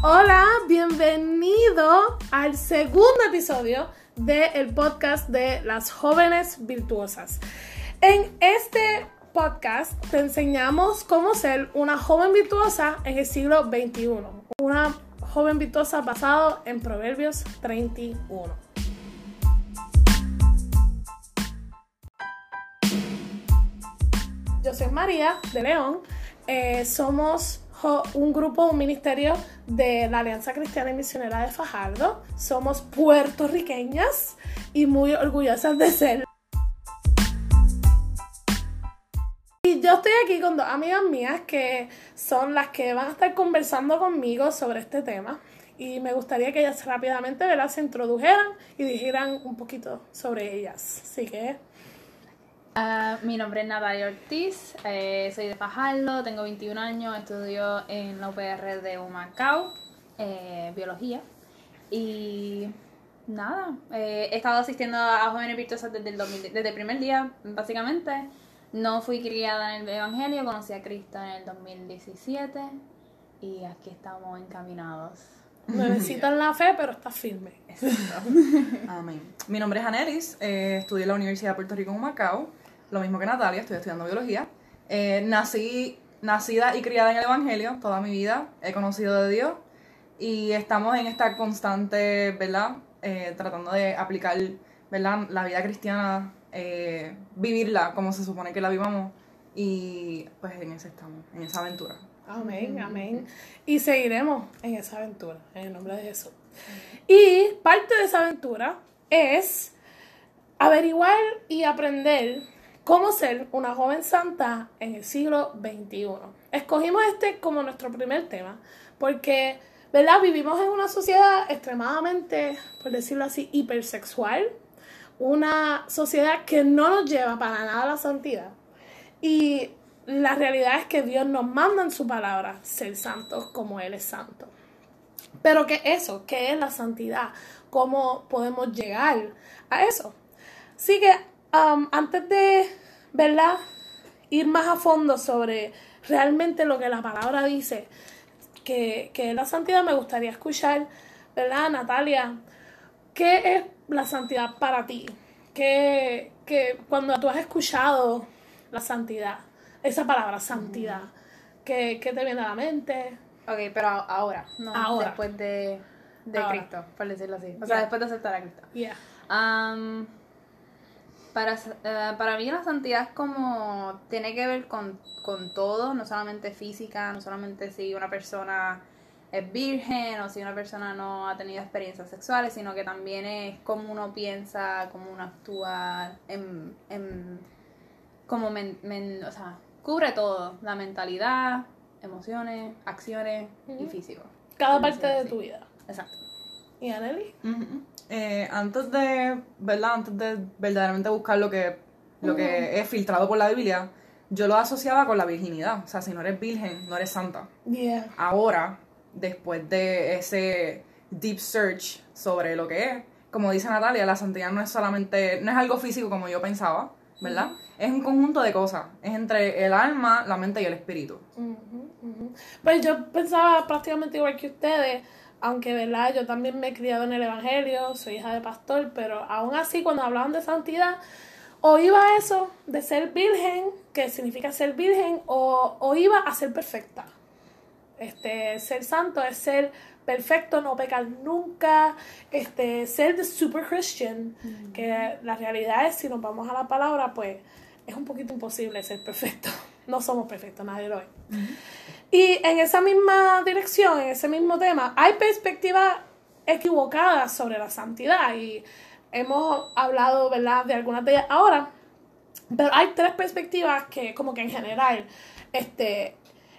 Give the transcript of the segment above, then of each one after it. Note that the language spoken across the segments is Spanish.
Hola, bienvenido al segundo episodio del podcast de las jóvenes virtuosas. En este podcast te enseñamos cómo ser una joven virtuosa en el siglo XXI. Una joven virtuosa basado en Proverbios 31. Yo soy María de León. Eh, somos un grupo, un ministerio de la Alianza Cristiana y Misionera de Fajardo. Somos puertorriqueñas y muy orgullosas de ser. Y yo estoy aquí con dos amigas mías que son las que van a estar conversando conmigo sobre este tema. Y me gustaría que ellas rápidamente ¿verdad? se introdujeran y dijeran un poquito sobre ellas. Así que, Ah, mi nombre es Natalia Ortiz, eh, soy de Fajardo, tengo 21 años, estudio en la UPR de Humacao, eh, biología. Y nada, eh, he estado asistiendo a Jóvenes Virtuosas desde el, 2000 desde el primer día, básicamente. No fui criada en el Evangelio, conocí a Cristo en el 2017 y aquí estamos encaminados. necesitan la fe, pero está firme. Amén. Mi nombre es Anelis, eh, estudié en la Universidad de Puerto Rico en Macao, lo mismo que Natalia, estoy estudiando biología. Eh, nací, nacida y criada en el Evangelio toda mi vida, he conocido de Dios y estamos en esta constante, ¿verdad? Eh, tratando de aplicar, ¿verdad? La vida cristiana, eh, vivirla como se supone que la vivamos y pues en ese estamos, en esa aventura. Amén, amén. Y seguiremos en esa aventura, en el nombre de Jesús. Y parte de esa aventura es averiguar y aprender cómo ser una joven santa en el siglo XXI. Escogimos este como nuestro primer tema porque, ¿verdad? Vivimos en una sociedad extremadamente, por decirlo así, hipersexual. Una sociedad que no nos lleva para nada a la santidad. Y la realidad es que Dios nos manda en su palabra ser santos como Él es santo. Pero ¿qué es eso? ¿Qué es la santidad? ¿Cómo podemos llegar a eso? Así que um, antes de, ¿verdad? Ir más a fondo sobre realmente lo que la palabra dice, que, que es la santidad, me gustaría escuchar, ¿verdad, Natalia? ¿Qué es la santidad para ti? ¿Qué, qué- cuando tú has escuchado la santidad, esa palabra santidad, ¿qué, qué te viene a la mente? Ok, pero ahora, no Ahora. después de, de Ahora. Cristo, por decirlo así. O sea, después de aceptar a Cristo. Yeah. Para, eh, para mí la santidad es como, tiene que ver con, con todo, no solamente física, no solamente si una persona es virgen o si una persona no ha tenido experiencias sexuales, sino que también es cómo uno piensa, cómo uno actúa, en, en, como, men- men- o sea, cubre todo, la mentalidad, emociones, acciones y físico. Cada parte de así. tu vida. Exacto. ¿Y Anneli? Eh, antes de, ¿verdad? Antes de verdaderamente buscar lo que, lo que es filtrado por la Biblia, yo lo asociaba con la virginidad. O sea, si no eres virgen, no eres santa. Yeah. Ahora, después de ese deep search sobre lo que es, como dice Natalia, la santidad no es solamente, no es algo físico como yo pensaba, ¿verdad? Es un conjunto de cosas. Es entre el alma, la mente y el espíritu. Pues yo pensaba prácticamente igual que ustedes, aunque verdad, yo también me he criado en el Evangelio, soy hija de pastor, pero aún así cuando hablaban de santidad, o iba a eso de ser virgen, que significa ser virgen, o, o iba a ser perfecta. Este, ser santo es ser perfecto, no pecar nunca, este, ser the super Christian, que la realidad es, si nos vamos a la palabra, pues es un poquito imposible ser perfecto. No somos perfectos, nadie lo es. Y en esa misma dirección, en ese mismo tema, hay perspectivas equivocadas sobre la santidad y hemos hablado, ¿verdad?, de algunas de ellas ahora, pero hay tres perspectivas que como que en general este,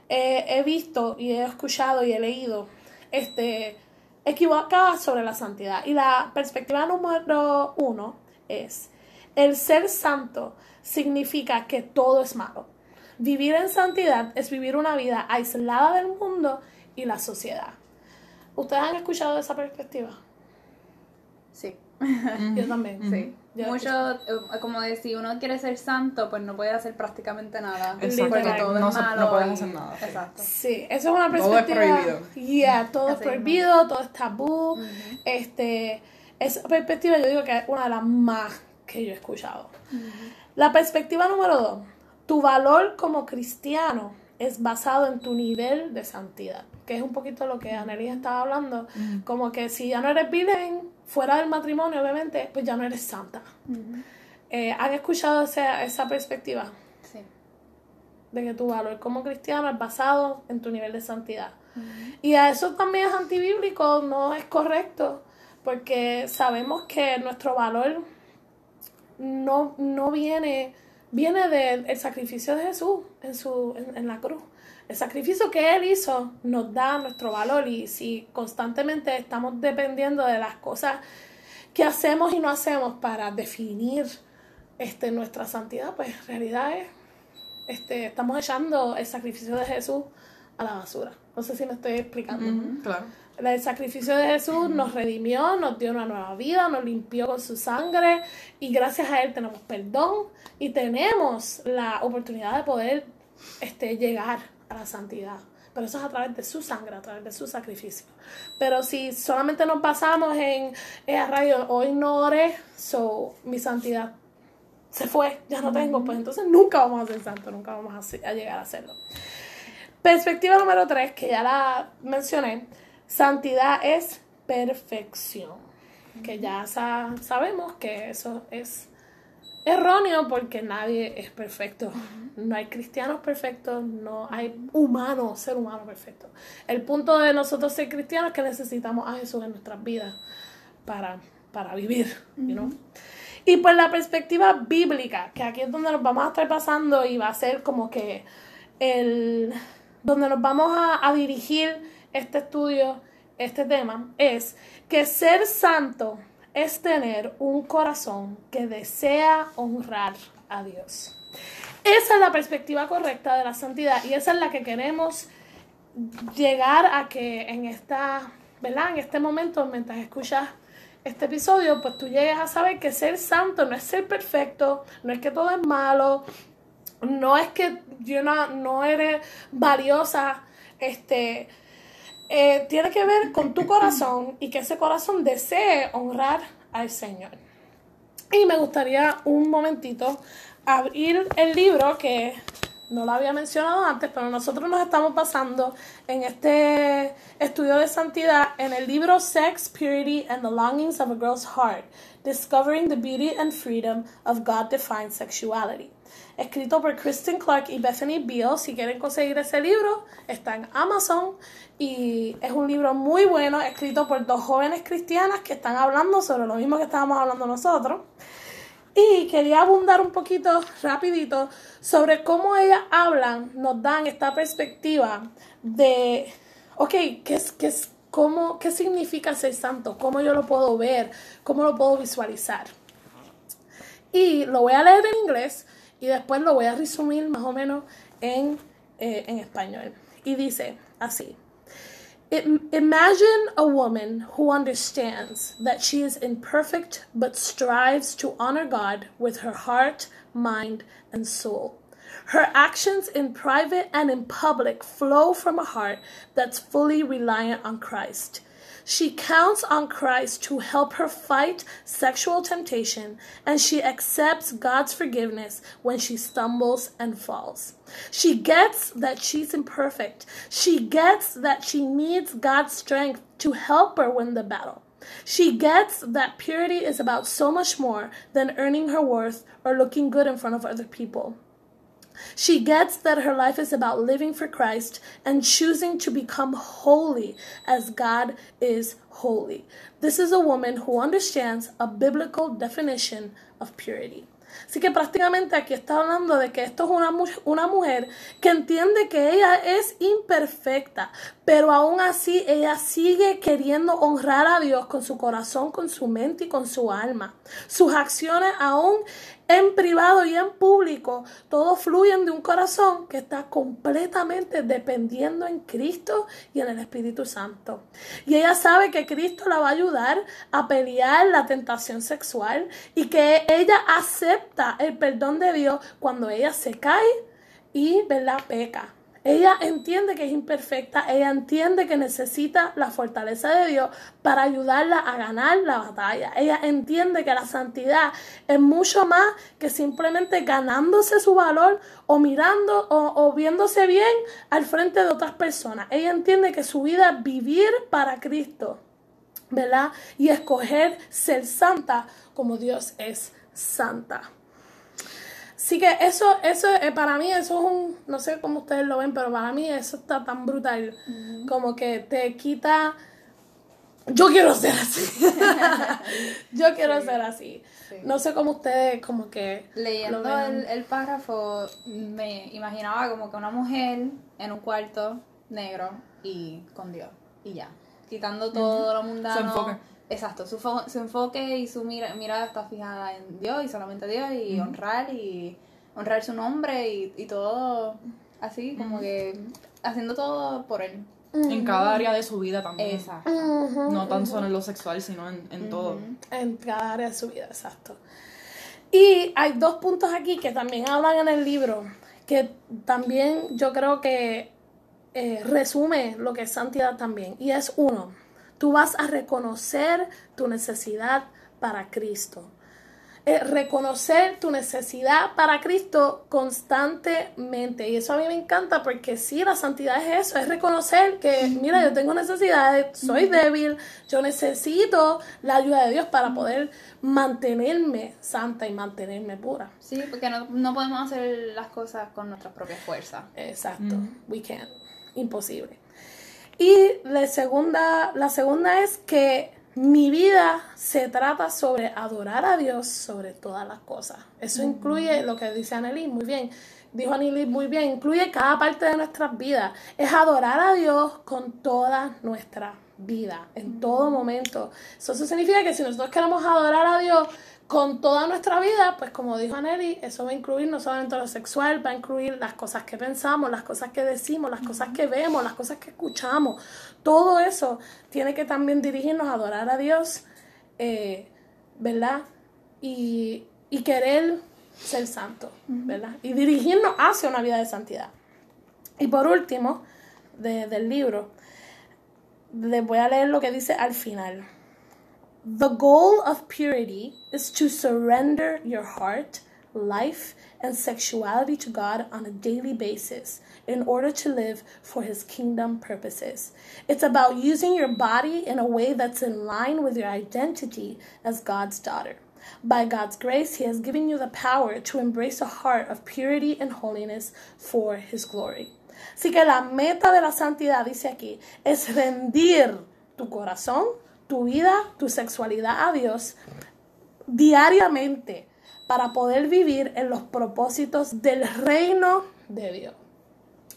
he visto y he escuchado y he leído este, equivocadas sobre la santidad. Y la perspectiva número uno es, el ser santo significa que todo es malo. Vivir en santidad es vivir una vida aislada del mundo y la sociedad. ¿Ustedes han escuchado esa perspectiva? Sí. Yo también. Sí. Yo- Mucho, eh, como de si uno quiere ser santo, pues no puede hacer prácticamente nada. Exacto. Porque todo es No se- no malo puedes y- hacer nada. Exacto. Sí, eso es una Todo es perspectiva. prohibido. Yeah, todo es prohibido, todo es tabú. Este, esa perspectiva yo digo que es una de las más que yo he escuchado. La perspectiva número dos, tu valor como cristiano es basado en tu nivel de santidad, que es un poquito lo que Annelies estaba hablando, como que si ya no eres virgen, fuera del matrimonio, obviamente, pues ya no eres santa. Eh, ¿Han escuchado esa, esa perspectiva? Sí. de que tu valor como cristiano es basado en tu nivel de santidad. Y a eso también es antibíblico, no es correcto, porque sabemos que nuestro valor no, no viene, viene del sacrificio de Jesús en, su, en, en la cruz. El sacrificio que Él hizo nos da nuestro valor y si constantemente estamos dependiendo de las cosas que hacemos y no hacemos para definir este, nuestra santidad, pues en realidad es este, estamos echando el sacrificio de Jesús a la basura. No sé si me estoy explicando. Claro. El sacrificio de Jesús nos redimió, nos dio una nueva vida, nos limpió con su sangre y gracias a Él tenemos perdón y tenemos la oportunidad de poder este, llegar a la santidad. Pero eso es a través de su sangre, a través de su sacrificio. Pero si solamente nos basamos en, eh, rayo, hoy no oré, so, mi santidad se fue, ya no tengo, pues entonces nunca vamos a ser santos, nunca vamos a, llegar a serlo. Perspectiva número tres, que ya la mencioné, santidad es perfección. Que ya sa- sabemos que eso es erróneo porque nadie es perfecto. No hay cristianos perfectos, no hay humano, ser humano perfecto. El punto de nosotros ser cristianos es que necesitamos a Jesús en nuestras vidas para, para vivir, you know? Y por la perspectiva bíblica, que aquí es donde nos vamos a estar pasando y va a ser como que el donde nos vamos a, a dirigir este estudio, este tema, es que ser santo es tener un corazón que desea honrar a Dios. Esa es la perspectiva correcta de la santidad y esa es la que queremos llegar a que en esta, ¿verdad? En este momento, mientras escuchas este episodio, pues tú llegues a saber que ser santo no es ser perfecto, no es que todo es malo, no es que yo no, no eres valiosa, este, eh, tiene que ver con tu corazón y que ese corazón desee honrar al Señor. Y me gustaría un momentito abrir el libro que no lo había mencionado antes, pero nosotros nos estamos basando en este estudio de santidad en el libro Sex, Purity and the Longings of a Girl's Heart, Discovering the Beauty and Freedom of God-Defined Sexuality. Escrito por Kristen Clark y Bethany Beal. Si quieren conseguir ese libro, está en Amazon y es un libro muy bueno, escrito por dos jóvenes cristianas que están hablando sobre lo mismo que estábamos hablando nosotros. Y quería abundar un poquito rapidito sobre cómo ellas hablan, nos dan esta perspectiva de, ok, ¿qué, es, qué, es, cómo, ¿qué significa ser santo? ¿Cómo yo lo puedo ver? ¿Cómo lo puedo visualizar? Y lo voy a leer en inglés y después lo voy a resumir más o menos en, eh, en español. Y dice así. Im- Imagine a woman who understands that she is imperfect but strives to honor God with her heart, mind, and soul. Her actions in private and in public flow from a heart that's fully reliant on Christ. She counts on Christ to help her fight sexual temptation, and she accepts God's forgiveness when she stumbles and falls. She gets that she's imperfect. She gets that she needs God's strength to help her win the battle. She gets that purity is about so much more than earning her worth or looking good in front of other people. She gets that her life is about living for Christ and choosing to become holy as God is holy. This is a woman who understands a biblical definition of purity. Así que prácticamente aquí está hablando de que esto es una, una mujer que entiende que ella es imperfecta, pero aún así ella sigue queriendo honrar a Dios con su corazón, con su mente y con su alma. Sus acciones aún en privado y en público, todos fluyen de un corazón que está completamente dependiendo en Cristo y en el Espíritu Santo. Y ella sabe que Cristo la va a ayudar a pelear la tentación sexual y que ella acepta el perdón de Dios cuando ella se cae y, ¿verdad?, peca. Ella entiende que es imperfecta, ella entiende que necesita la fortaleza de Dios para ayudarla a ganar la batalla. Ella entiende que la santidad es mucho más que simplemente ganándose su valor o mirando o, viéndose bien al frente de otras personas. Ella entiende que su vida es vivir para Cristo, ¿verdad? Y escoger ser santa como Dios es santa. Así que eso, eso eh, para mí, eso es un, no sé cómo ustedes lo ven, pero para mí eso está tan brutal. Como que te quita, yo quiero ser así. yo quiero ser así. No sé cómo ustedes, como que... Leyendo el, el párrafo, me imaginaba como que una mujer en un cuarto negro y con Dios. Y ya. Quitando todo lo mundano. Exacto, su, su enfoque y su mira, mirada está fijada en Dios y solamente Dios y honrar y honrar su nombre y, y todo así, como que haciendo todo por Él. En cada área de su vida también. Exacto. No tan solo en lo sexual, sino en, en todo. En cada área de su vida, exacto. Y hay dos puntos aquí que también hablan en el libro, que también yo creo que eh, resume lo que es santidad también. Y es uno, Tú vas a reconocer tu necesidad para Cristo. Eh, reconocer tu necesidad para Cristo constantemente. Y eso a mí me encanta porque sí, la santidad es eso, es reconocer que, mira, yo tengo necesidades, soy débil, yo necesito la ayuda de Dios para poder mantenerme santa y mantenerme pura. Sí, porque no, podemos hacer las cosas con nuestra propia fuerza. Exacto, we can't, imposible. Y la segunda, la segunda es que mi vida se trata sobre adorar a Dios sobre todas las cosas. Eso incluye lo que dice Anneli, muy bien. Dijo Anneli muy bien, incluye cada parte de nuestras vidas. Es adorar a Dios con toda nuestra vida, en todo momento. Eso, eso significa que si nosotros queremos adorar a Dios con toda nuestra vida, pues como dijo Nelly, eso va a incluir no solamente lo sexual, va a incluir las cosas que pensamos, las cosas que decimos, las cosas que vemos, las cosas que escuchamos. Todo eso tiene que también dirigirnos a adorar a Dios, eh, ¿verdad? Y, querer ser santo, ¿verdad? Y dirigirnos hacia una vida de santidad. Y por último, del libro, les voy a leer lo que dice al final. The goal of purity is to surrender your heart, life, and sexuality to God on a daily basis in order to live for His kingdom purposes. It's about using your body in a way that's in line with your identity as God's daughter. By God's grace, He has given you the power to embrace a heart of purity and holiness for His glory. Así que la meta de la santidad, dice aquí, es rendir tu corazón, tu vida, tu sexualidad a Dios diariamente para poder vivir en los propósitos del reino de Dios.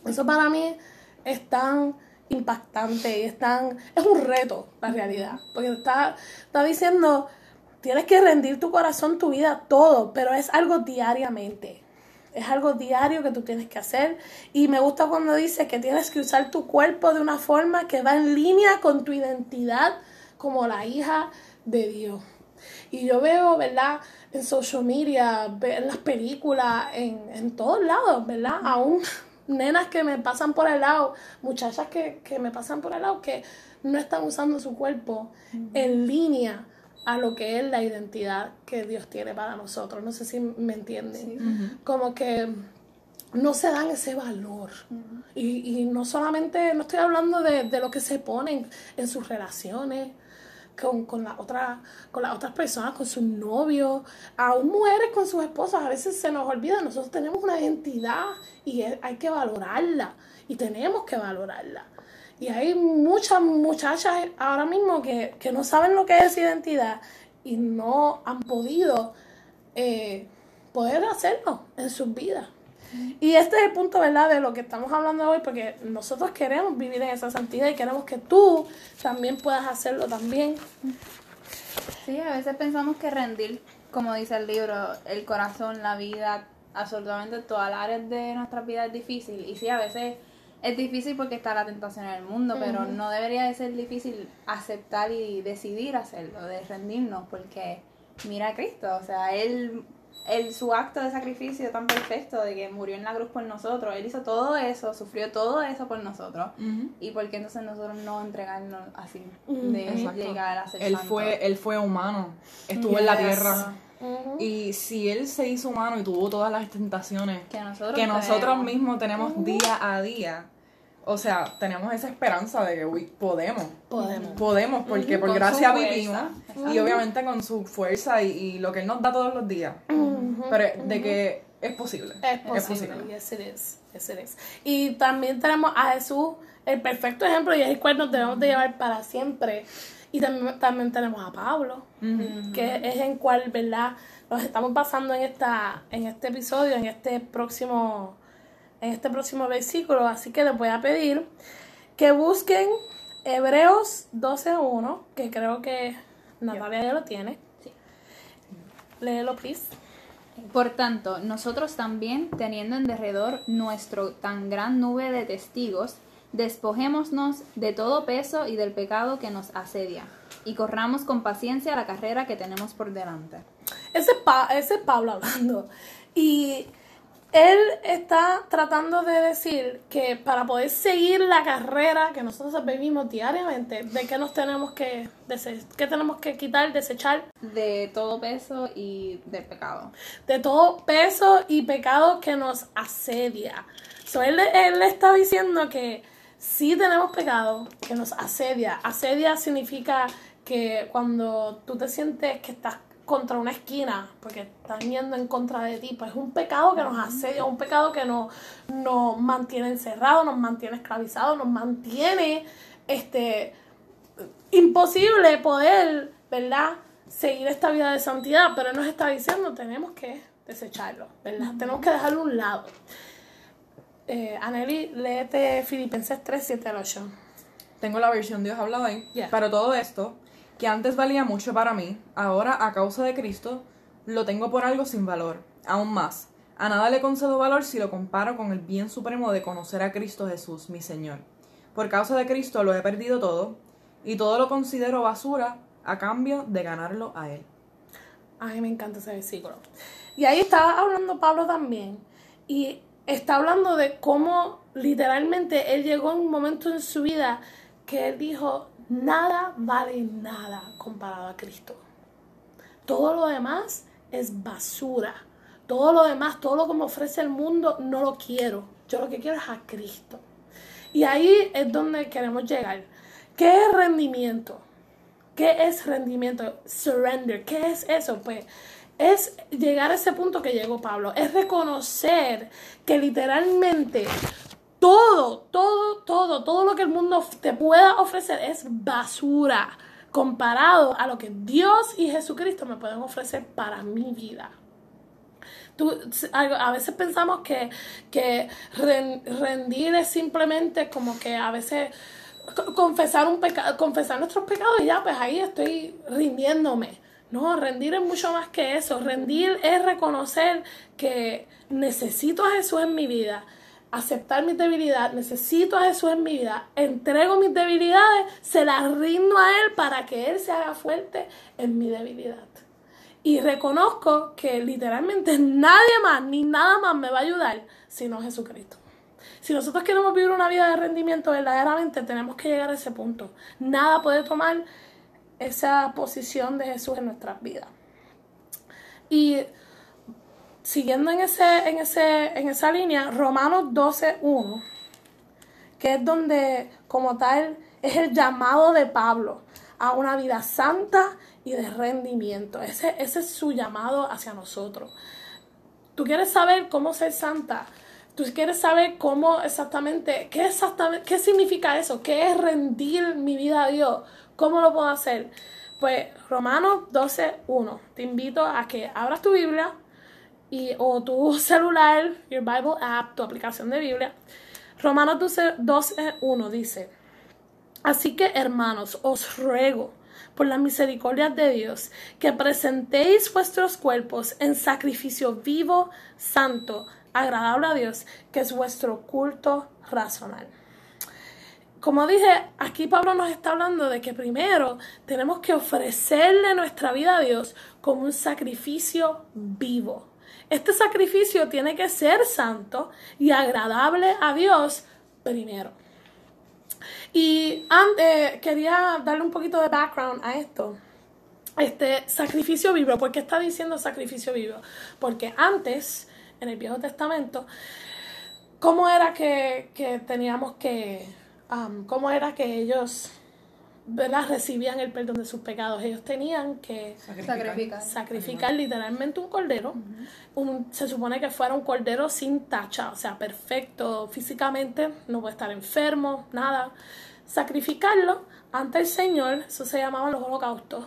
Eso para mí es tan impactante y es tan es un reto la realidad, porque está está diciendo tienes que rendir tu corazón, tu vida, todo, pero es algo diariamente. Es algo diario que tú tienes que hacer. Y me gusta cuando dice que tienes que usar tu cuerpo de una forma que va en línea con tu identidad como la hija de Dios. Y yo veo, ¿verdad? En social media, en las películas, en, en todos lados, ¿verdad? Aún nenas que me pasan por el lado, muchachas que, que me pasan por el lado, que no están usando su cuerpo en línea a lo que es la identidad que Dios tiene para nosotros. No sé si me entienden. Como que no se dan ese valor. y, y, no solamente, no estoy hablando de, de, lo que se ponen en sus relaciones, con, con, la otra, con las otras personas, con sus novios, aún mujeres con sus esposas. A veces se nos olvida, nosotros tenemos una identidad y hay que valorarla y tenemos que valorarla. Y hay muchas muchachas ahora mismo que, que no saben lo que es identidad y no han podido eh, poder hacerlo en sus vidas. Y este es el punto, ¿verdad?, de lo que estamos hablando hoy, porque nosotros queremos vivir en esa santidad y queremos que tú también puedas hacerlo también. Sí, a veces pensamos que rendir como dice el libro, el corazón, la vida, absolutamente todas las áreas de nuestra vida es difícil. Y sí, a veces es difícil porque está la tentación en el mundo, pero no debería de ser difícil aceptar y decidir hacerlo, de rendirnos, porque mira a Cristo, o sea, Él, él, su acto de sacrificio tan perfecto, de que murió en la cruz por nosotros, Él hizo todo eso, sufrió todo eso por nosotros, y por qué entonces nosotros no entregarnos así, de llegar a ser él santo? fue Él fue humano, estuvo en la tierra. Y si él se hizo humano y tuvo todas las tentaciones Que nosotros que nosotros tenemos. mismos tenemos día a día, o sea, tenemos esa esperanza de que uy, podemos. Podemos. Podemos, porque por Con gracia vivimos. Y obviamente con su fuerza y, y lo que él nos da todos los días. Pero de que es posible. Es posible. Yes, it is. Yes, it is. Y también tenemos a Jesús, el perfecto ejemplo, y es el cual nos debemos de llevar para siempre. Y también, también tenemos a Pablo, que es en cual, ¿verdad? Nos estamos basando en esta, en este episodio, en este próximo, en este próximo versículo. Así que les voy a pedir que busquen Hebreos 12.1, que creo que Natalia ya lo tiene. Sí. Léelo, please. Por tanto, nosotros también, teniendo en derredor nuestro tan gran nube de testigos, despojémonos de todo peso y del pecado que nos asedia, y corramos con paciencia la carrera que tenemos por delante. Ese es, Pa- ese es Pablo hablando. Y él está tratando de decir que para poder seguir la carrera que nosotros vivimos diariamente, de qué nos tenemos que, qué tenemos que quitar, desechar, De todo peso y del pecado. de todo peso y pecado que nos asedia. So, él, él le está diciendo que sí tenemos pecado que nos asedia. Asedia significa que cuando tú te sientes que estás contra una esquina, porque están yendo en contra de ti, pues es un pecado que nos asedia, un pecado que nos, nos mantiene encerrados, nos mantiene esclavizados, nos mantiene este imposible poder, ¿verdad? Seguir esta vida de santidad, pero él nos está diciendo, tenemos que desecharlo, ¿verdad? Tenemos que dejarlo a un lado. Eh, Aneli, léete Filipenses 3, 7 al 8. Tengo la versión Dios habla hoy. Yeah. Pero todo esto, que antes valía mucho para mí, ahora a causa de Cristo, lo tengo por algo sin valor. Aún más, a nada le concedo valor si lo comparo con el bien supremo de conocer a Cristo Jesús, mi Señor. Por causa de Cristo lo he perdido todo, y todo lo considero basura a cambio de ganarlo a Él. A mí me encanta ese versículo. Y ahí estaba hablando Pablo también. Y está hablando de cómo literalmente él llegó en un momento en su vida que él dijo, nada vale nada comparado a Cristo. Todo lo demás es basura. Todo lo demás, todo lo que me ofrece el mundo, no lo quiero. Yo lo que quiero es a Cristo. Y ahí es donde queremos llegar. ¿Qué es rendimiento? ¿Qué es rendimiento? Surrender. ¿Qué es eso? Pues es llegar a ese punto que llegó Pablo. Es reconocer que literalmente todo, todo, todo, todo lo que el mundo te pueda ofrecer es basura comparado a lo que Dios y Jesucristo me pueden ofrecer para mi vida. Tú, a veces pensamos que, que ren- rendir es simplemente como que a veces co- confesar un pecado, confesar nuestros pecados y ya, pues ahí estoy rindiéndome. No, rendir es mucho más que eso. Rendir es reconocer que necesito a Jesús en mi vida, aceptar mi debilidad, necesito a Jesús en mi vida, entrego mis debilidades, se las rindo a Él para que Él se haga fuerte en mi debilidad. Y reconozco que literalmente nadie más ni nada más me va a ayudar sino Jesucristo. Si nosotros queremos vivir una vida de rendimiento verdaderamente, tenemos que llegar a ese punto. Nada puede tomar esa posición de Jesús en nuestras vidas. Y siguiendo en, ese, en, ese, en esa línea, Romanos 12.1, que es donde como tal es el llamado de Pablo a una vida santa y de rendimiento. Ese, ese es su llamado hacia nosotros. Tú quieres saber cómo ser santa. Tú quieres saber cómo exactamente, qué exactamente, qué significa eso, qué es rendir mi vida a Dios, cómo lo puedo hacer. Pues Romanos 12.1. Te invito a que abras tu Biblia y, o tu celular, your Bible app, tu aplicación de Biblia. Romanos 12.1 dice, Así que, hermanos, os ruego, por las misericordias de Dios, que presentéis vuestros cuerpos en sacrificio vivo, santo, agradable a Dios, que es vuestro culto racional. Como dije, aquí Pablo nos está hablando de que primero tenemos que ofrecerle nuestra vida a Dios como un sacrificio vivo. Este sacrificio tiene que ser santo y agradable a Dios primero. Y antes quería darle un poquito de background a esto. Este sacrificio vivo, ¿por qué está diciendo sacrificio vivo? Porque antes, en el Viejo Testamento, ¿cómo era que, que teníamos que, um, cómo era que ellos ¿verdad? recibían el perdón de sus pecados. Ellos tenían que Sacrificar. sacrificar literalmente un cordero. un, se supone que fuera un cordero sin tacha, o sea, perfecto físicamente, no puede estar enfermo, nada. Sacrificarlo ante el Señor, eso se llamaban los holocaustos.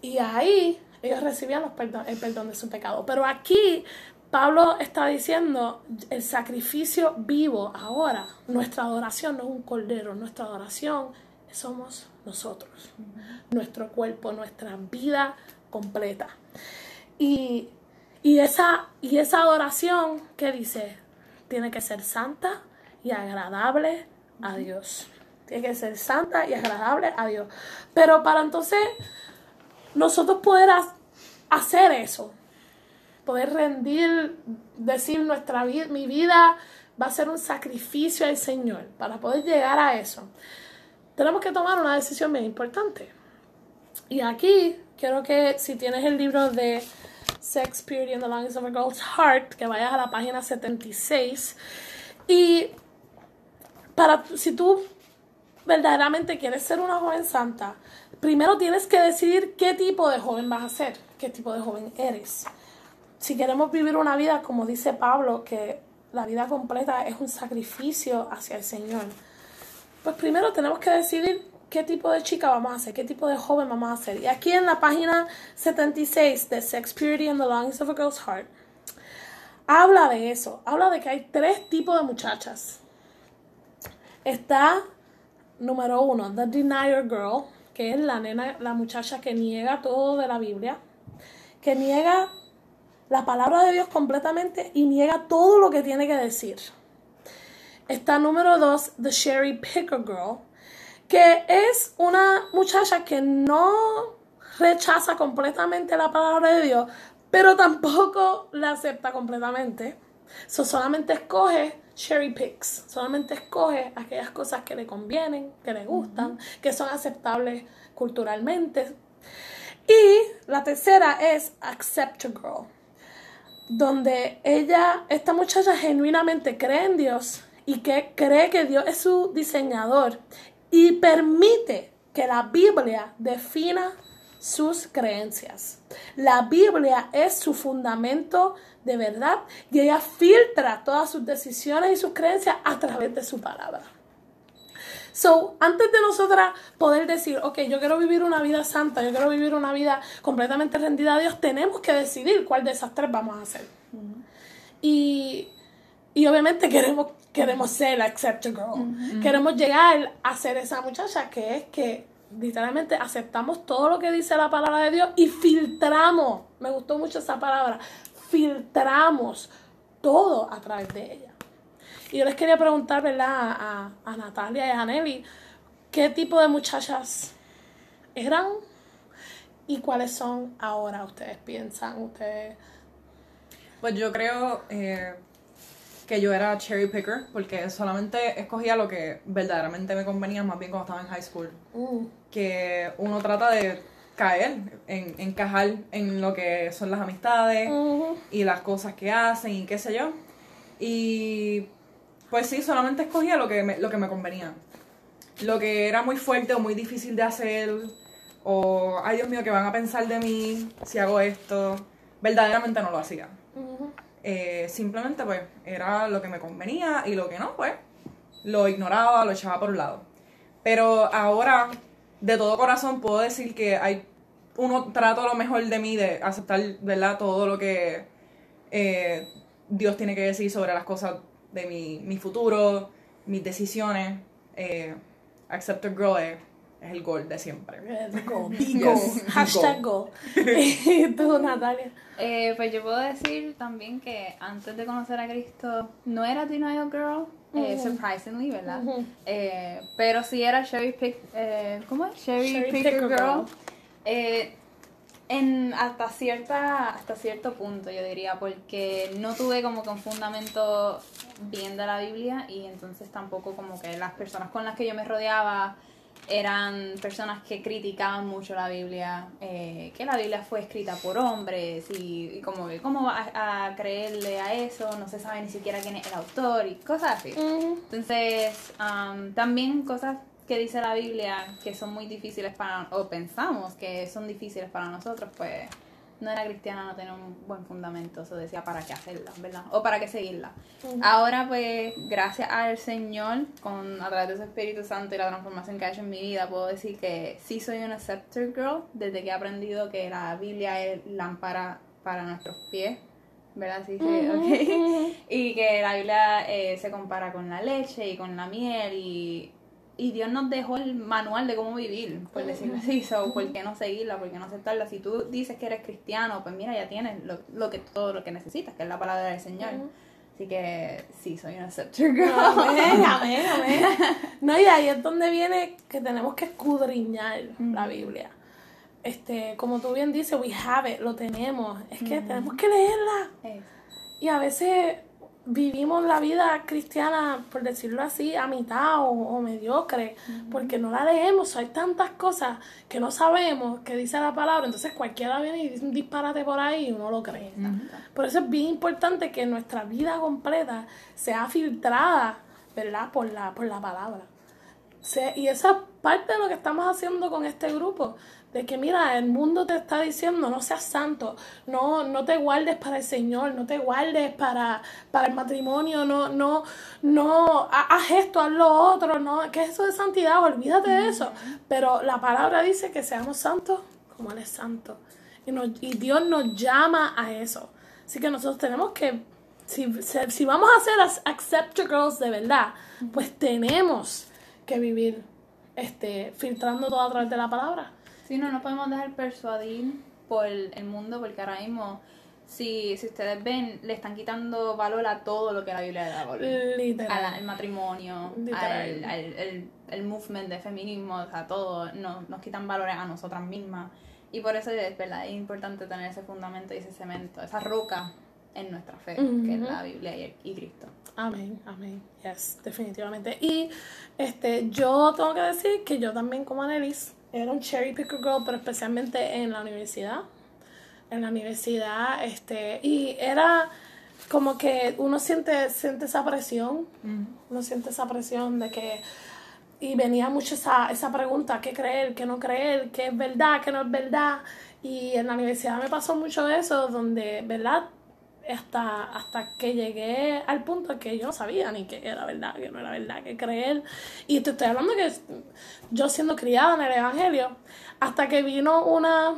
Y ahí ellos recibían los perdón, el perdón de su pecado. Pero aquí Pablo está diciendo el sacrificio vivo ahora. Nuestra adoración no es un cordero, nuestra adoración somos nosotros, nuestro cuerpo, nuestra vida completa. Y, esa, y esa adoración que dice, tiene que ser santa y agradable a Dios. Tiene que ser santa y agradable a Dios. Pero para entonces nosotros poder hacer eso, poder rendir, decir nuestra vida, mi vida va a ser un sacrificio al Señor, para poder llegar a eso tenemos que tomar una decisión bien importante. Y aquí quiero que si tienes el libro de Sex, Purity and the Longings of a Girl's Heart, que vayas a la página 76. Y para si tú verdaderamente quieres ser una joven santa, primero tienes que decidir qué tipo de joven vas a ser, qué tipo de joven eres. Si queremos vivir una vida, como dice Pablo, que la vida completa es un sacrificio hacia el Señor pues primero tenemos que decidir qué tipo de chica vamos a ser, qué tipo de joven vamos a ser. Y aquí en la página 76 de Sex Purity and the Longings of a Girl's Heart, habla de eso, habla de que hay tres tipos de muchachas. Está, número uno, The Denier Girl, que es la nena, la muchacha que niega todo de la Biblia, que niega la palabra de Dios completamente y niega todo lo que tiene que decir. Está número dos, The Sherry Picker Girl, que es una muchacha que no rechaza completamente la palabra de Dios, pero tampoco la acepta completamente. So, solamente escoge cherry picks, solamente escoge aquellas cosas que le convienen, que le gustan, que son aceptables culturalmente. Y la tercera es Accept a Girl, donde ella, esta muchacha genuinamente cree en Dios y que cree que Dios es su diseñador y permite que la Biblia defina sus creencias. La Biblia es su fundamento de verdad y ella filtra todas sus decisiones y sus creencias a través de su palabra. So, antes de nosotras poder decir, ok, yo quiero vivir una vida santa, yo quiero vivir una vida completamente rendida a Dios, tenemos que decidir cuál de esas tres vamos a hacer. Y, y obviamente queremos queremos ser la accept girl. Queremos llegar a ser esa muchacha que es que literalmente aceptamos todo lo que dice la palabra de Dios y filtramos. Me gustó mucho esa palabra. Filtramos todo a través de ella. Y yo les quería preguntar, ¿verdad? A, a Natalia y a Nelly, ¿qué tipo de muchachas eran y cuáles son ahora? ¿Ustedes piensan? ¿Ustedes...? Pues yo creo... Eh que yo era cherry picker porque solamente escogía lo que verdaderamente me convenía más bien cuando estaba en high school. Uh. Que uno trata de caer, en, encajar en lo que son las amistades Uh-huh. y las cosas que hacen y qué sé yo. Y pues sí, solamente escogía lo que me, lo que me convenía. Lo que era muy fuerte o muy difícil de hacer o, ay Dios mío, ¿qué van a pensar de mí si hago esto? Verdaderamente no lo hacía. Eh, simplemente pues era lo que me convenía y lo que no, pues lo ignoraba, lo echaba por un lado. Pero ahora, de todo corazón, puedo decir que hay uno trato lo mejor de mí, de aceptar, ¿verdad? Todo lo que eh, Dios tiene que decir sobre las cosas de mi, mi futuro, mis decisiones. Eh, accept girl es el gol de siempre. El Go, be Yes, go. be Hashtag go. ¿Y tú, Natalia? Eh, pues yo puedo decir también que antes de conocer a Cristo no era Denial Girl, eh, surprisingly, ¿verdad? Eh, pero sí era Cherry Pick, eh, ¿cómo es? Cherry, Cherry Picker Picker Girl. Girl. Eh, en hasta cierta hasta cierto punto yo diría porque no tuve como que un fundamento bien de la Biblia y entonces tampoco como que las personas con las que yo me rodeaba eran personas que criticaban mucho la Biblia, eh, que la Biblia fue escrita por hombres y, y como que cómo va a, a creerle a eso, no se sabe ni siquiera quién es el autor y cosas así. Entonces, am, también cosas que dice la Biblia que son muy difíciles para, o pensamos que son difíciles para nosotros, pues no era cristiana, no tenía un buen fundamento, eso decía para qué hacerla, ¿verdad? O para qué seguirla. Ahora, pues, gracias al Señor, con, a través de su Espíritu Santo y la transformación que ha hecho en mi vida, puedo decir que sí soy una scepter girl, desde que he aprendido que la Biblia es lámpara para nuestros pies, ¿verdad? Sí, sí, ok. Y que la Biblia eh, se compara con la leche y con la miel y, y Dios nos dejó el manual de cómo vivir, por decirlo así. So, ¿Por qué no seguirla? ¿Por qué no aceptarla? Si tú dices que eres cristiano, pues mira, ya tienes lo, lo que, todo lo que necesitas, que es la palabra del Señor. Así que sí, soy una scepter girl. Amén, amén, amén. No, y ahí es donde viene que tenemos que escudriñar la Biblia. Este, como tú bien dices, we have it, lo tenemos. Es que tenemos que leerla. Y a veces vivimos la vida cristiana, por decirlo así, a mitad o, o mediocre, porque no la leemos. Hay tantas cosas que no sabemos que dice la palabra, entonces cualquiera viene y dice un disparate por ahí y uno lo cree. Por eso es bien importante que nuestra vida completa sea filtrada, ¿verdad? Por la, por la palabra. Se- y esa es parte de lo que estamos haciendo con este grupo. De que mira, el mundo te está diciendo no seas santo, no, no te guardes para el Señor, no te guardes para, para el matrimonio, no, no, no, ha- haz esto, haz lo otro, no, ¿qué es eso de santidad? Olvídate de eso. Pero la palabra dice que seamos santos como Él es santo. Y, nos- y Dios nos llama a eso. Así que nosotros tenemos que, si, si- vamos a ser as- accepted girls de verdad, pues tenemos que vivir este, filtrando todo a través de la palabra. Sí, no nos podemos dejar persuadir por el mundo porque ahora mismo, si, si ustedes ven, le están quitando valor a todo lo que la Biblia le da valor. Literal. Al, al matrimonio, Literal. al, al- el, el movement de feminismo, o sea, todo, no- nos quitan valores a nosotras mismas. Y por eso es verdad, es importante tener ese fundamento y ese cemento, esa roca en nuestra fe, que es la Biblia y, y Cristo. Amén, amén. Yes, definitivamente. Y este, yo tengo que decir que yo también como Annelies era un cherry picker girl, pero especialmente en la universidad. En la universidad, este, y era como que uno siente, siente esa presión, uno siente esa presión de que, y venía mucho esa, esa pregunta, ¿qué creer, qué no creer, qué es verdad, qué no es verdad? Y en la universidad me pasó mucho eso, donde, ¿verdad? Hasta, hasta que llegué al punto que yo no sabía ni que era verdad, que no era verdad, que creer. Y te estoy hablando que yo siendo criada en el Evangelio, hasta que vino una,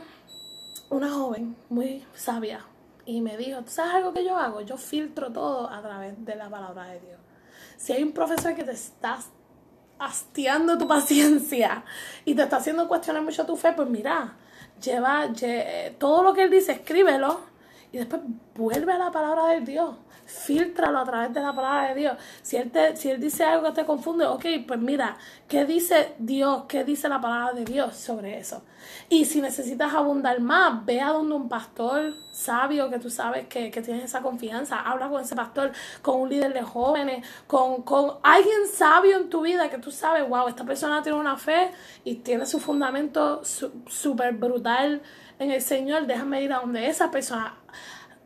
una joven muy sabia y me dijo, ¿tú sabes algo que yo hago? Yo filtro todo a través de la palabra de Dios. Si hay un profesor que te está hastiando tu paciencia y te está haciendo cuestionar mucho tu fe, pues mira, lleva lle- todo lo que él dice, escríbelo y después vuelve a la palabra de Dios. Filtralo a través de la palabra de Dios. Si él, te, si él dice algo que te confunde, ok, pues mira, ¿qué dice Dios? ¿Qué dice la palabra de Dios sobre eso? Y si necesitas abundar más, ve a donde un pastor sabio que tú sabes que, que tienes esa confianza. Habla con ese pastor, con un líder de jóvenes, con, con alguien sabio en tu vida que tú sabes, wow, esta persona tiene una fe y tiene su fundamento súper brutal en el Señor. Déjame ir a donde esa persona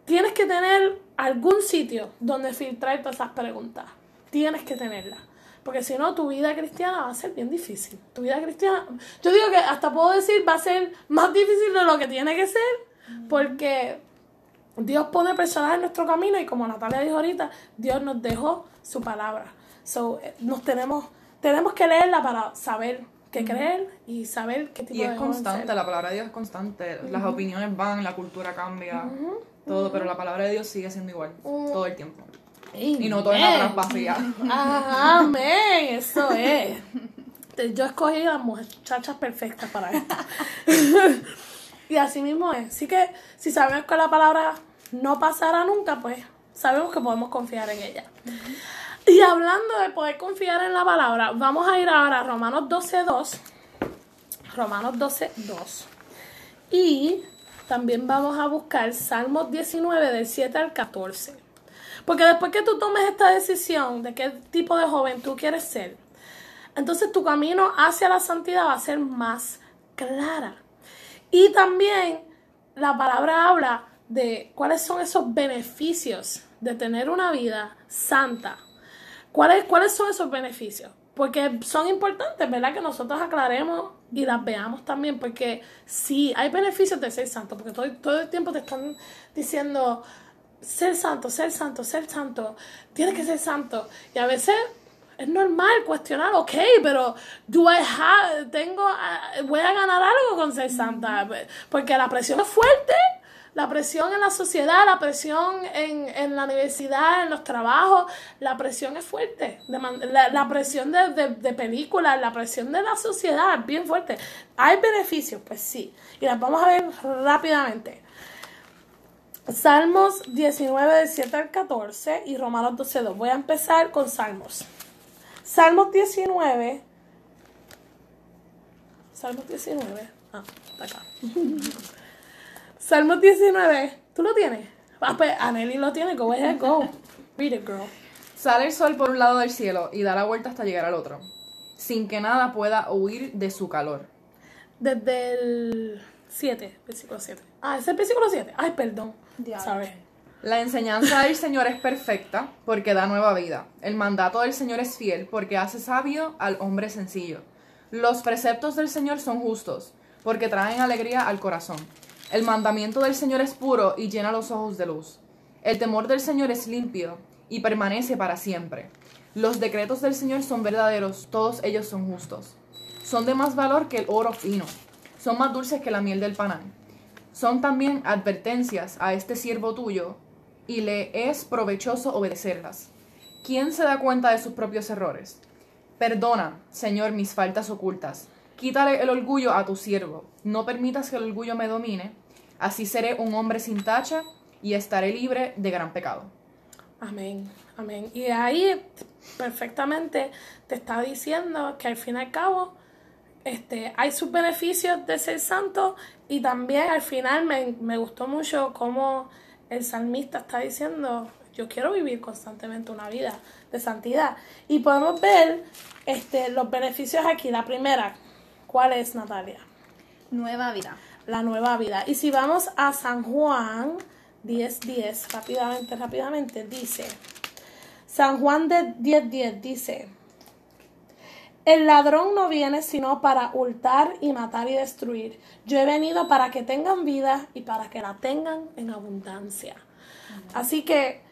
tienes que tener algún sitio donde filtrar todas esas preguntas. Tienes que tenerla. Porque si no, tu vida cristiana va a ser bien difícil. Tu vida cristiana, yo digo que hasta puedo decir, va a ser más difícil de lo que tiene que ser. Porque Dios pone personas en nuestro camino y como Natalia dijo ahorita, Dios nos dejó su palabra. So, eh, nos tenemos, tenemos que leerla para saber qué creer y saber qué tipo Y de es joven constante, ser. la palabra de Dios es constante. Las opiniones van, la cultura cambia, todo, pero la palabra de Dios sigue siendo igual, todo el tiempo. Y no todo es atrás vacía. Ajá, amén, eso es. yo escogí las muchachas perfectas para esto. y así mismo es. Así que si sabemos que la palabra no pasará nunca, pues sabemos que podemos confiar en ella. Y hablando de poder confiar en la palabra, vamos a ir ahora a Romanos 12.2. Romanos 12.2. Y también vamos a buscar Salmos 19 del 7 al 14. Porque después que tú tomes esta decisión de qué tipo de joven tú quieres ser, entonces tu camino hacia la santidad va a ser más clara. Y también la palabra habla de cuáles son esos beneficios de tener una vida santa. ¿Cuáles, ¿Cuáles son esos beneficios? Porque son importantes, ¿verdad? Que nosotros aclaremos y las veamos también, porque sí, hay beneficios de ser santo, porque todo, todo el tiempo te están diciendo, ser santo, ser santo, ser santo, tienes que ser santo. Y a veces es normal cuestionar, ok, pero do I have, tengo, ah, voy a ganar algo con ser santa, porque la presión es fuerte, la presión en la sociedad, la presión en, en la universidad, en los trabajos, la presión es fuerte, la presión de, de, de películas, la presión de la sociedad es bien fuerte. ¿Hay beneficios? Pues sí, y las vamos a ver rápidamente. Salmos 19 del 7 al 14 y Romanos 12 2. Voy a empezar con Salmos. Salmos 19. Salmos 19. Ah, está acá. Salmos 19. ¿Tú lo tienes? Ah, pues Anneli lo tiene. Go ahead, go. Read it, girl. Sale el sol por un lado del cielo y da la vuelta hasta llegar al otro, sin que nada pueda huir de su calor. Desde el 7, versículo 7. Ah, es el versículo 7. Ay, perdón. Sorry. La enseñanza del Señor es perfecta porque da nueva vida. El mandato del Señor es fiel porque hace sabio al hombre sencillo. Los preceptos del Señor son justos porque traen alegría al corazón. El mandamiento del Señor es puro y llena los ojos de luz. El temor del Señor es limpio y permanece para siempre. Los decretos del Señor son verdaderos, todos ellos son justos. Son de más valor que el oro fino, son más dulces que la miel del panal. Son también advertencias a este siervo tuyo, y le es provechoso obedecerlas. ¿Quién se da cuenta de sus propios errores? Perdona, Señor, mis faltas ocultas. Quítale el orgullo a tu siervo. No permitas que el orgullo me domine. Así seré un hombre sin tacha y estaré libre de gran pecado. Amén, amén. Y ahí perfectamente te está diciendo que al fin y al cabo este, hay sus beneficios de ser santo y también al final me, me gustó mucho cómo el salmista está diciendo, yo quiero vivir constantemente una vida de santidad. Y podemos ver este, los beneficios aquí. La primera, ¿cuál es Natalia? Nueva vida. la nueva vida. Y si vamos a San Juan 10.10, rápidamente, rápidamente, dice, San Juan de 10.10 dice, el ladrón no viene sino para hurtar y matar y destruir. Yo he venido para que tengan vida y para que la tengan en abundancia. Así que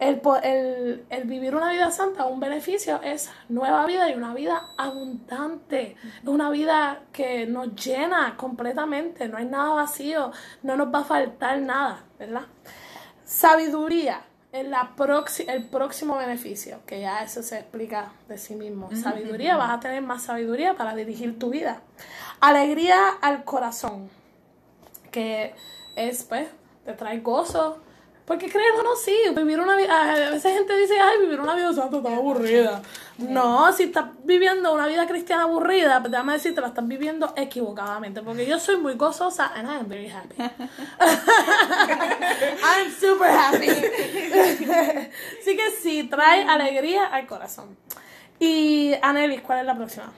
el, el- el vivir una vida santa, un beneficio es nueva vida y una vida abundante. Una vida que nos llena completamente, no hay nada vacío, no nos va a faltar nada, ¿verdad? Sabiduría es la el próximo beneficio, que ya eso se explica de sí mismo. Sabiduría, vas a tener más sabiduría para dirigir tu vida. Alegría al corazón, que es, pues, te trae gozo. Porque creer o no, sí, vivir una vida. A veces gente dice, ay, vivir una vida santa está aburrida. No, si estás viviendo una vida cristiana aburrida, pues déjame decirte, la estás viviendo equivocadamente. Porque yo soy muy gozosa and I am very happy. I'm super happy. Así que sí, trae alegría al corazón. Y Anelis, ¿cuál es la próxima?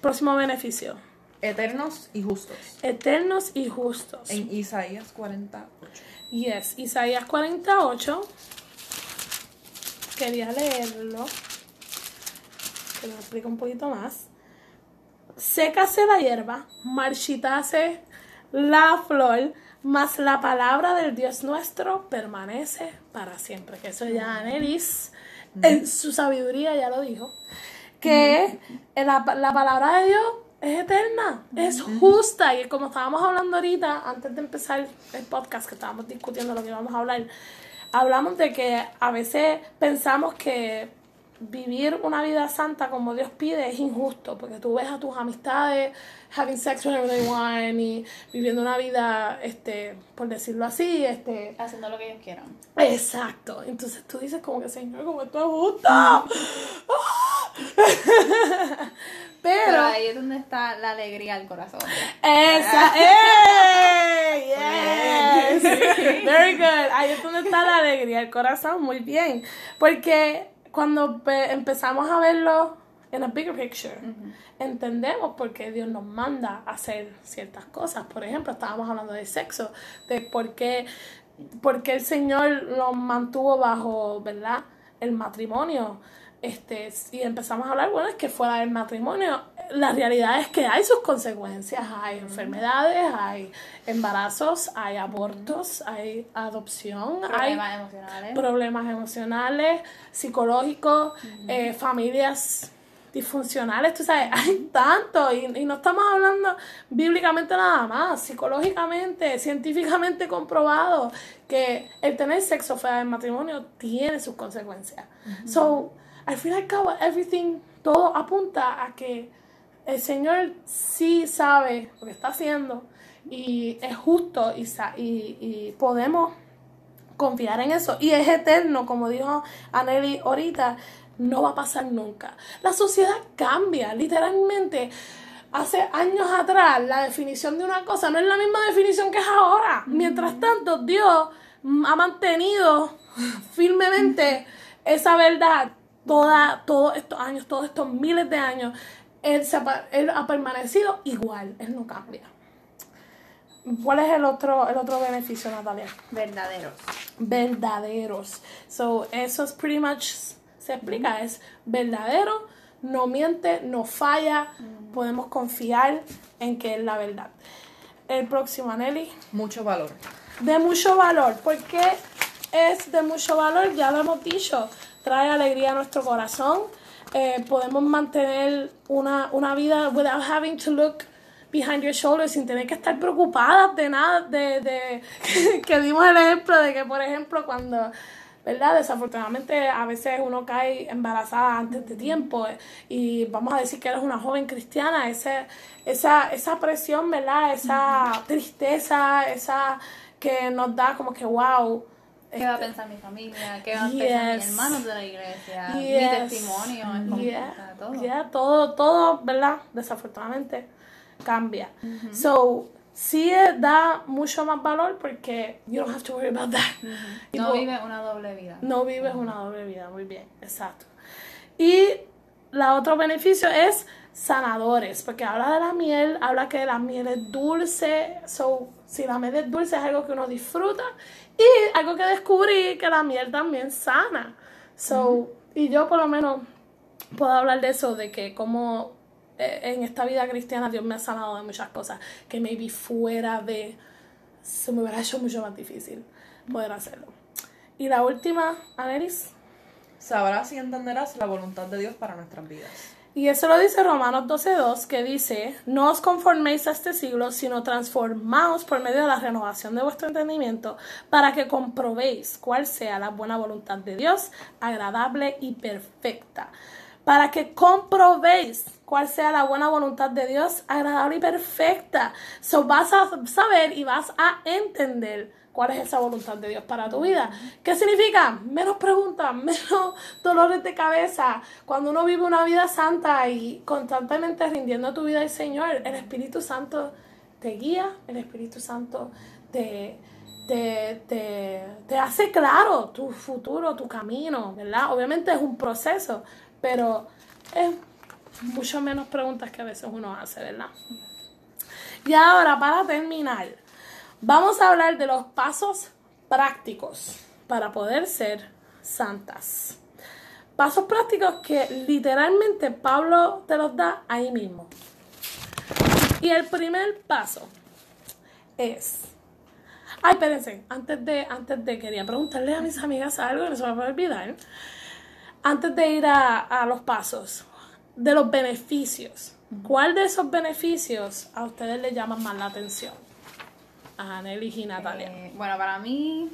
Próximo beneficio. Eternos y justos. Eternos y justos. En Isaías 48. Yes, Isaías 48. Quería leerlo. Que lo explica un poquito más. Sécase la hierba, marchitase la flor, mas la palabra del Dios nuestro permanece para siempre. Que eso ya Anelis, en su sabiduría ya lo dijo. Que la, la palabra de Dios es eterna, es justa. Y como estábamos hablando ahorita, antes de empezar el podcast, que estábamos discutiendo lo que íbamos a hablar, hablamos de que a veces pensamos que vivir una vida santa como Dios pide es injusto, porque tú ves a tus amistades having sex whenever they want y viviendo una vida, este, por decirlo así, este, Haciendo lo que ellos quieran. exacto. Entonces tú dices como que, Señor, como esto es justo. Pero Pero, ahí es donde está la alegría al corazón. esa, ¡Ey! Yes. Very good. Ahí es donde está la alegría, el corazón, muy bien. Porque cuando pe- empezamos a verlo en a bigger picture, entendemos por qué Dios nos manda a hacer ciertas cosas. Por ejemplo, estábamos hablando de sexo, de por qué, por qué el Señor nos mantuvo bajo, ¿verdad? El matrimonio. Este, y empezamos a hablar, bueno, es que fuera del matrimonio, la realidad es que hay sus consecuencias, hay enfermedades, hay embarazos, hay abortos, hay adopción, hay Problemas emocionales. problemas emocionales, psicológicos, eh, familias disfuncionales, tú sabes, hay tanto y, y no estamos hablando bíblicamente nada más, psicológicamente, científicamente comprobado que el tener sexo fuera del matrimonio tiene sus consecuencias. So, al fin y al cabo, everything, todo apunta a que el Señor sí sabe lo que está haciendo y es justo y, y, y podemos confiar en eso. Y es eterno, como dijo Aneli ahorita, no va a pasar nunca. La sociedad cambia, literalmente. Hace años atrás, la definición de una cosa no es la misma definición que es ahora. Mientras tanto, Dios ha mantenido firmemente esa verdad toda, todos estos años, todos estos miles de años. Él, se él ha permanecido igual, Él no cambia. ¿Cuál es el otro, el otro beneficio, Natalia? Verdaderos. verdaderos. So, eso es pretty much se explica, es verdadero, no miente, no falla, podemos confiar en que es la verdad. El próximo, Nelly, Mucho valor. de mucho valor. ¿Por qué es de mucho valor? Ya lo hemos dicho, trae alegría a nuestro corazón. Eh, podemos mantener una, una vida without having to look behind your shoulders sin tener que estar preocupadas de nada, de, de que dimos el ejemplo de que, por ejemplo, cuando, ¿verdad? Desafortunadamente a veces uno cae embarazada antes de tiempo eh, y vamos a decir que eres una joven cristiana, ese, esa, esa presión, ¿verdad? Esa tristeza, esa que nos da como que, wow. ¿Qué va a pensar mi familia? ¿Qué van a pensar mis hermanos de la iglesia? Mi Yes. testimonio. Es como, Yeah, o sea, todo. yeah, todo, todo, ¿verdad? Desafortunadamente cambia. So, sí eh, da mucho más valor porque you don't have to worry about that. Y No po- vive una doble vida. no vives una doble vida, muy bien, exacto. Y la otro beneficio es sanadores, porque habla de la miel, habla que la miel es dulce, so, si la miel es dulce es algo que uno disfruta y algo que descubrí que la miel también sana. So, y yo por lo menos puedo hablar de eso, de que como eh, en esta vida cristiana Dios me ha sanado de muchas cosas que maybe fuera de se me hubiera hecho mucho más difícil poder hacerlo. Y la última, Aneris. Sabrás y entenderás la voluntad de Dios para nuestras vidas. Y eso lo dice Romanos 12.2, que dice, no os conforméis a este siglo, sino transformaos por medio de la renovación de vuestro entendimiento, para que comprobéis cuál sea la buena voluntad de Dios, agradable y perfecta. Para que comprobéis cuál sea la buena voluntad de Dios, agradable y perfecta. So vas a saber y vas a entender cuál es esa voluntad de Dios para tu vida. ¿Qué significa? Menos preguntas, menos dolores de cabeza. Cuando uno vive una vida santa y constantemente rindiendo tu vida al Señor, el Espíritu Santo te guía, el Espíritu Santo te, te, te, te hace claro tu futuro, tu camino, ¿verdad? Obviamente es un proceso, pero es mucho menos preguntas que a veces uno hace, ¿verdad? Y ahora, para terminar, vamos a hablar de los pasos prácticos para poder ser santas. Pasos prácticos que literalmente Pablo te los da ahí mismo. Y el primer paso es. Ay, espérense, antes de, antes de quería preguntarle a mis amigas algo que no se me puede olvidar. Antes de ir a, a los pasos, de los beneficios. ¿Cuál de esos beneficios a ustedes les llama más la atención? A Nelly y Natalia. Eh, bueno, para mí,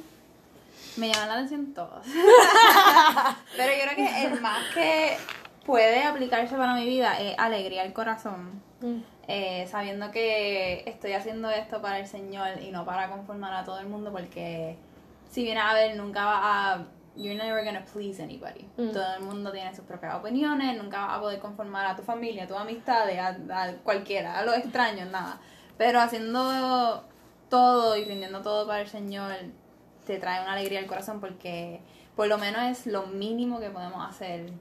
Me llaman la atención todos. Pero yo creo que el más que puede aplicarse para mi vida es alegría al corazón. Mm. Eh, sabiendo que estoy haciendo esto para el Señor y no para conformar a todo el mundo, porque si vienes a ver, nunca va a. You're never gonna please anybody. Mm. Todo el mundo tiene sus propias opiniones, nunca vas a poder conformar a tu familia, a tus amistades, a, a cualquiera, a los extraños, nada. Pero haciendo todo y rindiendo todo para el Señor, te trae una alegría al corazón porque por lo menos es lo mínimo que podemos hacer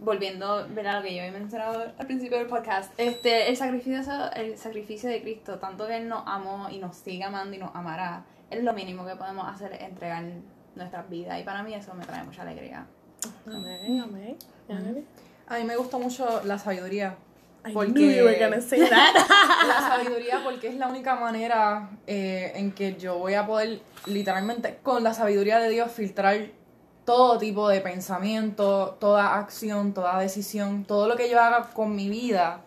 volviendo a lo que yo había mencionado al principio del podcast, este, el sacrificio, el sacrificio de Cristo, tanto que Él nos amó y nos sigue amando y nos amará, es lo mínimo que podemos hacer, entregar nuestras vidas. Y para mí eso me trae mucha alegría. Amén, amén. amén. A mí me gusta mucho la sabiduría. I Porque- knew you were gonna say that. La sabiduría porque es la única manera eh, en que yo voy a poder literalmente con la sabiduría de Dios filtrar todo tipo de pensamiento, toda acción, toda decisión, todo lo que yo haga con mi vida,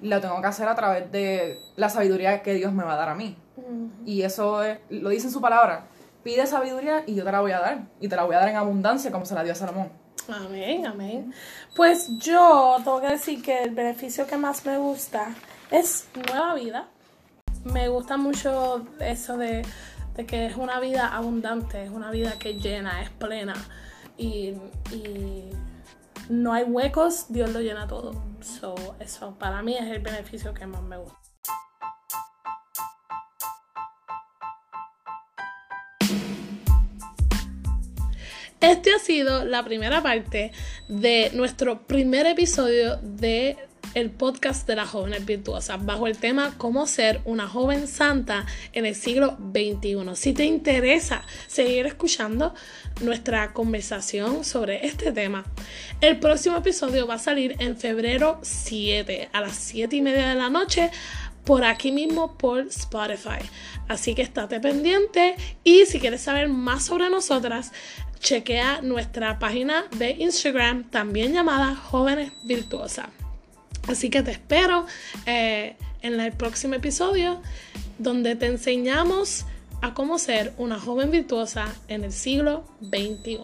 lo tengo que hacer a través de la sabiduría que Dios me va a dar a mí. Y eso es- lo dice en su palabra. Pide sabiduría y yo te la voy a dar. Y te la voy a dar en abundancia como se la dio a Salomón. Amén, amén. Pues yo tengo que decir que el beneficio que más me gusta es nueva vida. Me gusta mucho eso de, de que es una vida abundante, es una vida que llena, es plena. Y, y no hay huecos, Dios lo llena todo. So, eso para mí es el beneficio que más me gusta. Este ha sido la primera parte de nuestro primer episodio de el podcast de las jóvenes virtuosas bajo el tema cómo ser una joven santa en el siglo XXI. Si te interesa seguir escuchando nuestra conversación sobre este tema, el próximo episodio va a salir en febrero 7 a las 7 y media de la noche por aquí mismo por Spotify. Así que estate pendiente y si quieres saber más sobre nosotras, chequea nuestra página de Instagram también llamada Jóvenes Virtuosas. Así que te espero eh, en el próximo episodio donde te enseñamos a cómo ser una joven virtuosa en el siglo XXI.